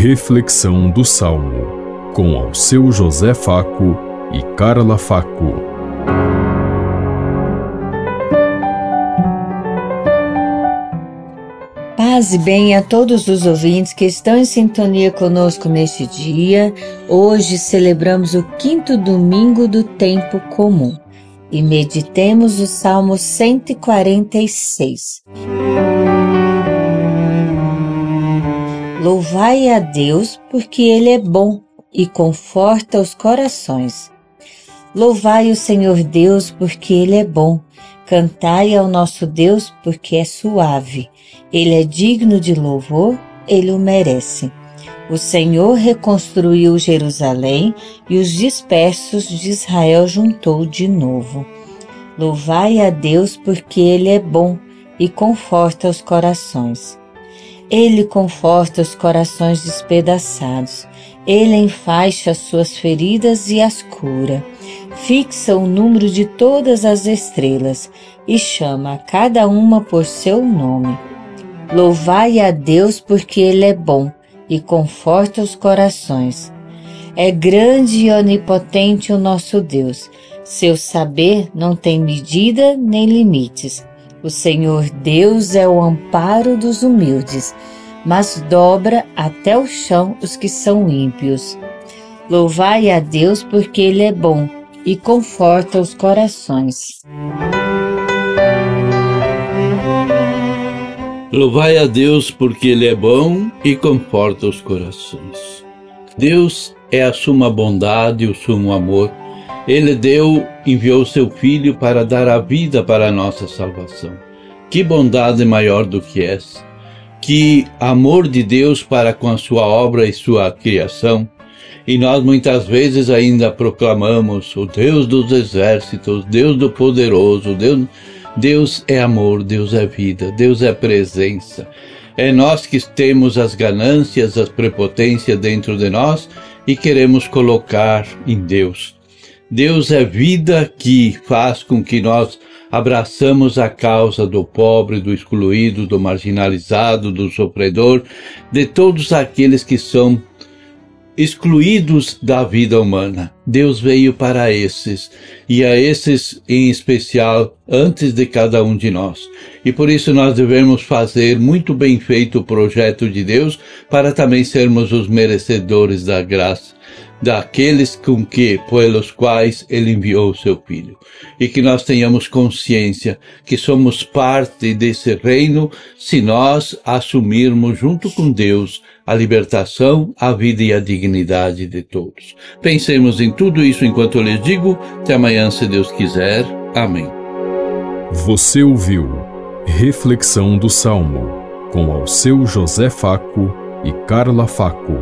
Reflexão do Salmo, com ao seu José Faco e Carla Faco. Paz e bem a todos os ouvintes que estão em sintonia conosco neste dia. Hoje celebramos o quinto domingo do tempo comum e meditemos o Salmo 146. Louvai a Deus, porque Ele é bom e conforta os corações. Louvai o Senhor Deus, porque Ele é bom. Cantai ao nosso Deus, porque é suave. Ele é digno de louvor, Ele o merece. O Senhor reconstruiu Jerusalém e os dispersos de Israel juntou de novo. Louvai a Deus, porque Ele é bom e conforta os corações. Ele conforta os corações despedaçados. Ele enfaixa as suas feridas e as cura. Fixa o número de todas as estrelas e chama cada uma por seu nome. Louvai a Deus porque Ele é bom e conforta os corações. É grande e onipotente o nosso Deus. Seu saber não tem medida nem limites. O Senhor Deus é o amparo dos humildes, mas dobra até o chão os que são ímpios. Louvai a Deus porque Ele é bom e conforta os corações. Louvai a Deus porque Ele é bom e conforta os corações. Deus é a suma bondade e o sumo amor ele deu, enviou seu Filho para dar a vida para a nossa salvação. Que bondade maior do que essa! Que amor de Deus para com a sua obra e sua criação! E nós muitas vezes ainda proclamamos o Deus dos exércitos, Deus do poderoso, Deus, Deus é amor, Deus é vida, Deus é presença. É nós que temos as ganâncias, as prepotências dentro de nós e queremos colocar em Deus. Deus é vida que faz com que nós abraçamos a causa do pobre, do excluído, do marginalizado, do sofredor, de todos aqueles que são excluídos da vida humana. Deus veio para esses e a esses em especial antes de cada um de nós. E por isso nós devemos fazer muito bem feito o projeto de Deus para também sermos os merecedores da graça daqueles com que, pelos quais ele enviou o seu Filho. E que nós tenhamos consciência que somos parte desse reino se nós assumirmos junto com Deus a libertação, a vida e a dignidade de todos. Pensemos em tudo isso enquanto eu lhes digo. Até amanhã, se Deus quiser. Amém. Você ouviu Reflexão do Salmo com ao seu José Faco e Carla Faco.